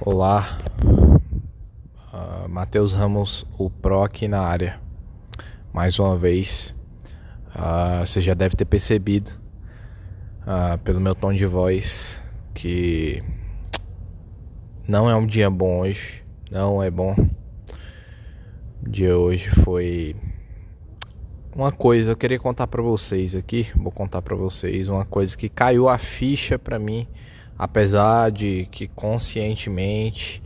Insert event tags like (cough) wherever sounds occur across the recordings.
Olá, uh, Matheus Ramos, o Pro aqui na área. Mais uma vez, uh, você já deve ter percebido uh, pelo meu tom de voz que não é um dia bom hoje, não é bom. O dia hoje foi uma coisa, eu queria contar para vocês aqui, vou contar para vocês uma coisa que caiu a ficha para mim apesar de que conscientemente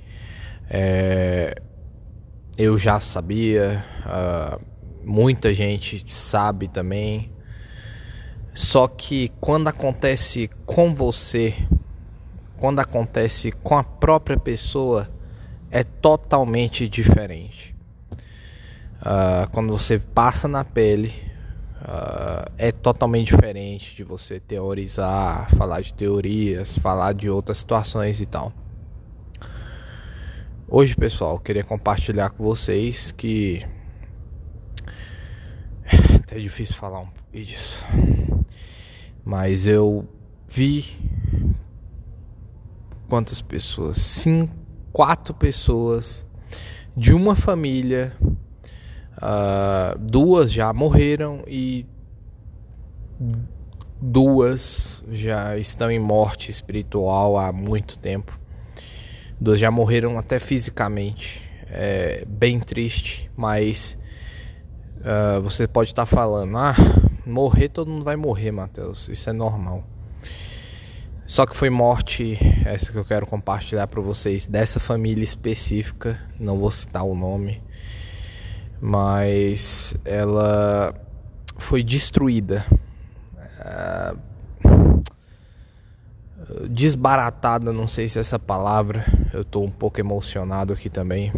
é, eu já sabia, uh, muita gente sabe também. Só que quando acontece com você, quando acontece com a própria pessoa, é totalmente diferente. Uh, quando você passa na pele, Uh, é totalmente diferente de você teorizar, falar de teorias, falar de outras situações e tal. Hoje, pessoal, queria compartilhar com vocês que é difícil falar um pouco disso, mas eu vi quantas pessoas? Cinco, quatro pessoas de uma família Uh, duas já morreram e duas já estão em morte espiritual há muito tempo. Duas já morreram até fisicamente. É bem triste, mas uh, você pode estar tá falando: ah, morrer todo mundo vai morrer, Mateus. Isso é normal. Só que foi morte, essa que eu quero compartilhar para vocês, dessa família específica, não vou citar o nome mas ela foi destruída, é, desbaratada, não sei se é essa palavra. Eu estou um pouco emocionado aqui também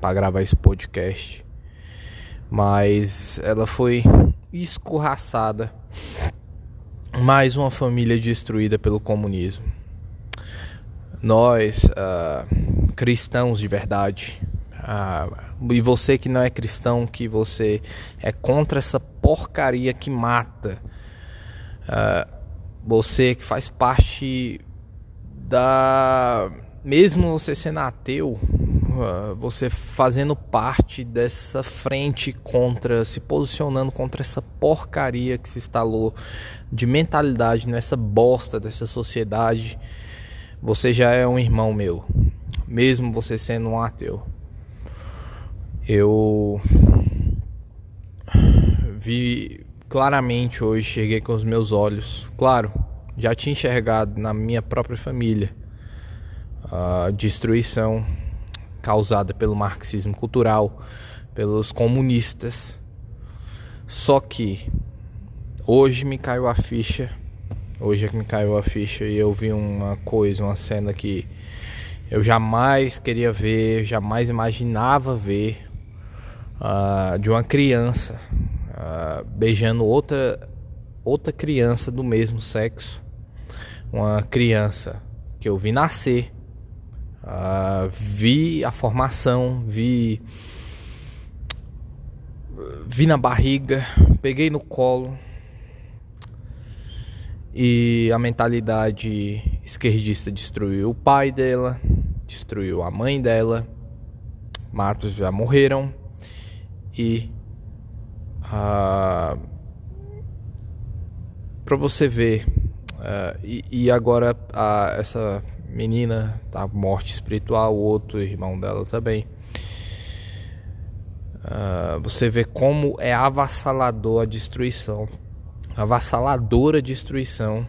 para gravar esse podcast, mas ela foi escorraçada. Mais uma família destruída pelo comunismo. Nós, uh, cristãos de verdade, ah, e você que não é cristão, que você é contra essa porcaria que mata. Ah, você que faz parte da. Mesmo você sendo ateu, ah, você fazendo parte dessa frente contra, se posicionando contra essa porcaria que se instalou de mentalidade nessa bosta dessa sociedade, você já é um irmão meu, mesmo você sendo um ateu eu vi claramente hoje, cheguei com os meus olhos, claro, já tinha enxergado na minha própria família a destruição causada pelo marxismo cultural, pelos comunistas. Só que hoje me caiu a ficha, hoje é que me caiu a ficha e eu vi uma coisa, uma cena que eu jamais queria ver, jamais imaginava ver uh, de uma criança uh, beijando outra outra criança do mesmo sexo, uma criança que eu vi nascer, uh, vi a formação, vi vi na barriga, peguei no colo. E a mentalidade esquerdista destruiu o pai dela, destruiu a mãe dela, Matos já morreram e para você ver uh, e, e, agora essa menina tá morte espiritual o outro irmão dela também uh, você vê como é avassalador a destruição avassaladora a destruição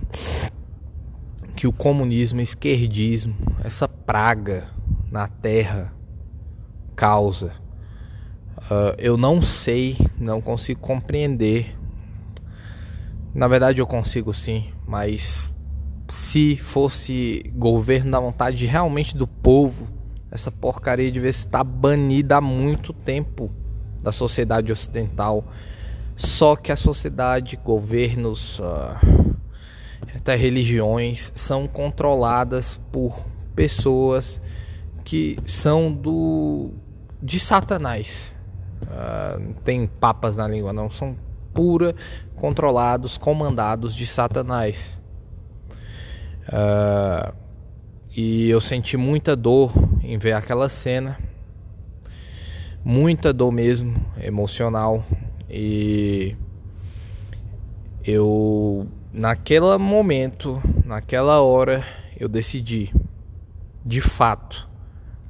que o comunismo e esquerdismo essa praga na terra causa Uh, eu não sei, não consigo compreender. Na verdade, eu consigo sim, mas se fosse governo da vontade realmente do povo, essa porcaria devia estar banida há muito tempo da sociedade ocidental. Só que a sociedade, governos, uh, até religiões são controladas por pessoas que são do de Satanás. Não tem papas na língua, não. São pura controlados, comandados de Satanás. Uh, E eu senti muita dor em ver aquela cena. Muita dor mesmo, emocional. E eu, naquele momento, naquela hora, eu decidi, de fato,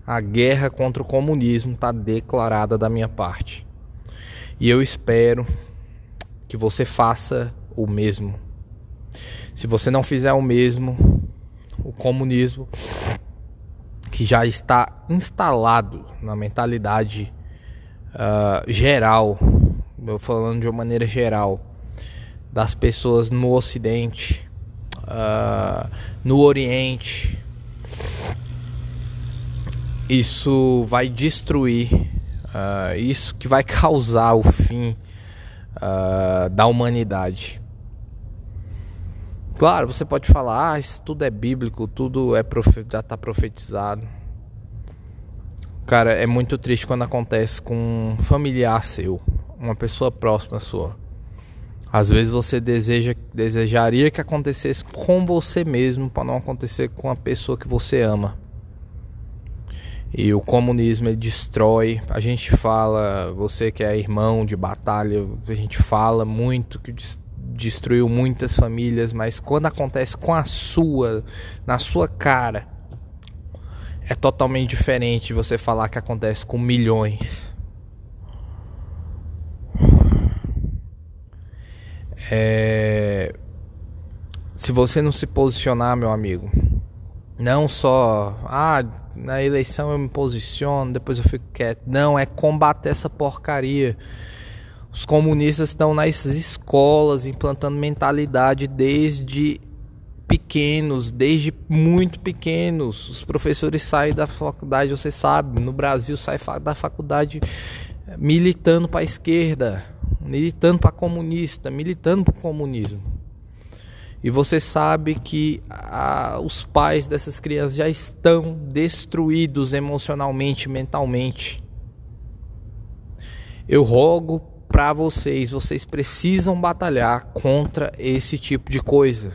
a guerra contra o comunismo está declarada da minha parte. E eu espero que você faça o mesmo. Se você não fizer o mesmo, o comunismo que já está instalado na mentalidade uh, geral, eu falando de uma maneira geral, das pessoas no Ocidente, uh, no Oriente, isso vai destruir, uh, isso que vai (laughs) causar o fim da humanidade. Claro, você pode falar, ah, isso tudo é bíblico, tudo é profe já está profetizado. Cara, é muito triste quando acontece com um familiar seu, uma pessoa próxima sua. Às vezes você deseja, desejaria que acontecesse com você mesmo para não acontecer com a pessoa que você ama. E o comunismo ele destrói. A gente fala, você que é irmão de batalha, a gente fala muito que destruiu muitas famílias, mas quando acontece com a sua, na sua cara, é totalmente diferente você falar que acontece com milhões. É... Se você não se posicionar, meu amigo, não só, ah, na eleição eu me posiciono, depois eu fico quieto. Não, é combater essa porcaria. Os comunistas estão nas escolas implantando mentalidade desde pequenos, desde muito pequenos. Os professores saem da faculdade, você sabe, no Brasil sai da faculdade militando para a esquerda, militando para comunista, militando para o comunismo. E você sabe que ah, os pais dessas crianças já estão destruídos emocionalmente, mentalmente. Eu rogo para vocês, vocês precisam batalhar contra esse tipo de coisa.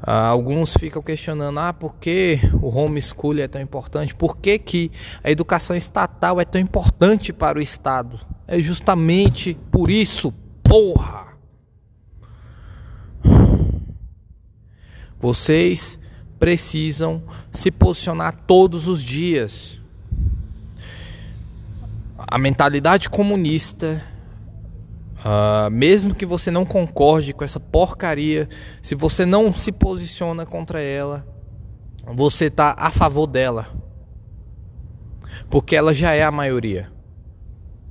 Ah, alguns ficam questionando, ah, por que o homeschooling é tão importante? Por que, que a educação estatal é tão importante para o Estado? É justamente por isso, porra! Vocês precisam se posicionar todos os dias a mentalidade comunista, uh, mesmo que você não concorde com essa porcaria, se você não se posiciona contra ela, você está a favor dela, porque ela já é a maioria.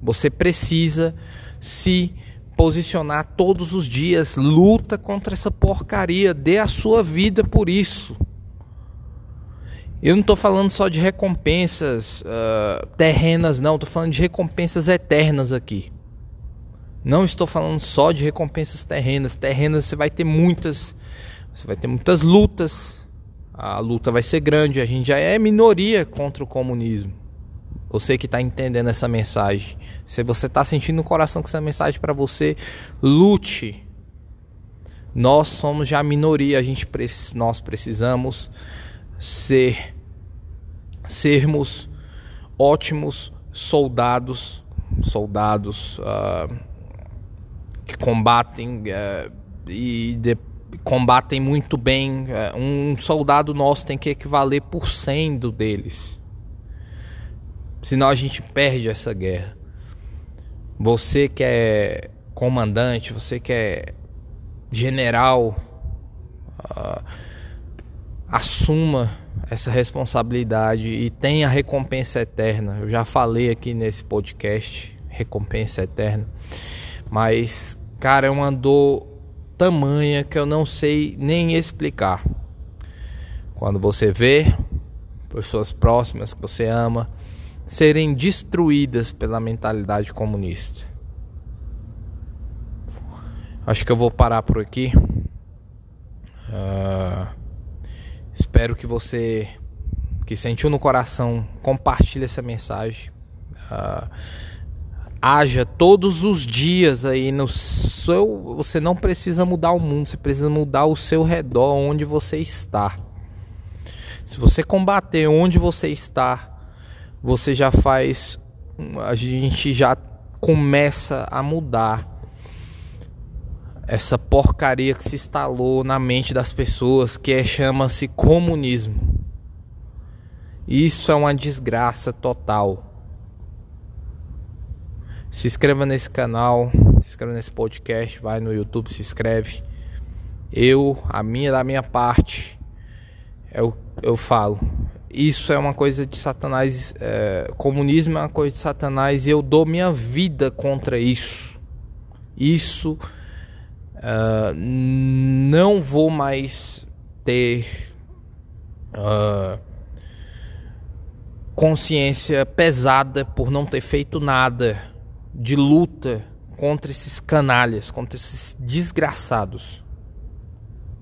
Você precisa se posicionar todos os dias, luta contra essa porcaria, dê a sua vida por isso. Eu não estou falando só de recompensas uh, terrenas, não. Estou falando de recompensas eternas aqui. Não estou falando só de recompensas terrenas. Terrenas você vai ter muitas. Você vai ter muitas lutas. A luta vai ser grande. A gente já é minoria contra o comunismo. Você que está entendendo essa mensagem. Se você está sentindo no coração que essa mensagem para você, lute. Nós somos já a minoria. A gente, nós precisamos ser sermos ótimos soldados, soldados uh, que combatem uh, e de, combatem muito bem. Uh, um soldado nosso tem que equivaler por 100 do deles. Senão a gente perde essa guerra. Você que é comandante, você que é general, uh, assuma essa responsabilidade e tenha recompensa eterna. Eu já falei aqui nesse podcast, recompensa eterna. Mas, cara, é uma dor tamanha que eu não sei nem explicar. Quando você vê pessoas próximas que você ama serem destruídas pela mentalidade comunista. Acho que eu vou parar por aqui. Uh... Espero que você que sentiu no coração compartilhe essa mensagem. Uh, haja todos os dias aí no seu. Você não precisa mudar o mundo, você precisa mudar o seu redor, onde você está. Se você combater onde você está, você já faz. A gente já começa a mudar essa porcaria que se instalou na mente das pessoas, que é, chama-se comunismo. Isso é uma desgraça total. Se inscreva nesse canal, se inscreva nesse podcast, vai no YouTube, se inscreve. Eu, a minha da minha parte, eu, eu falo. Isso é uma coisa de Satanás. É, comunismo é uma coisa de Satanás e eu dou minha vida contra isso. Isso uh, não vou mais ter uh, consciência pesada por não ter feito nada de luta contra esses canalhas, contra esses desgraçados.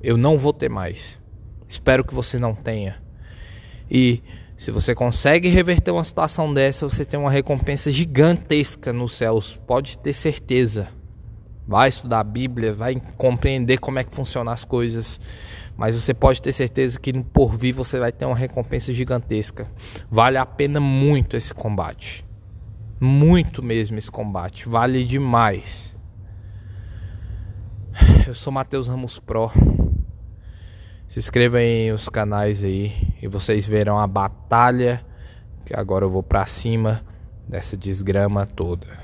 Eu não vou ter mais. Espero que você não tenha. E se você consegue reverter uma situação dessa, você tem uma recompensa gigantesca nos céus. Pode ter certeza. Vai estudar a Bíblia, vai compreender como é que funcionam as coisas. Mas você pode ter certeza que por vir você vai ter uma recompensa gigantesca. Vale a pena muito esse combate. Muito mesmo esse combate. Vale demais. Eu sou Matheus Ramos Pro. Se inscreva em os canais aí e vocês verão a batalha que agora eu vou para cima dessa desgrama toda.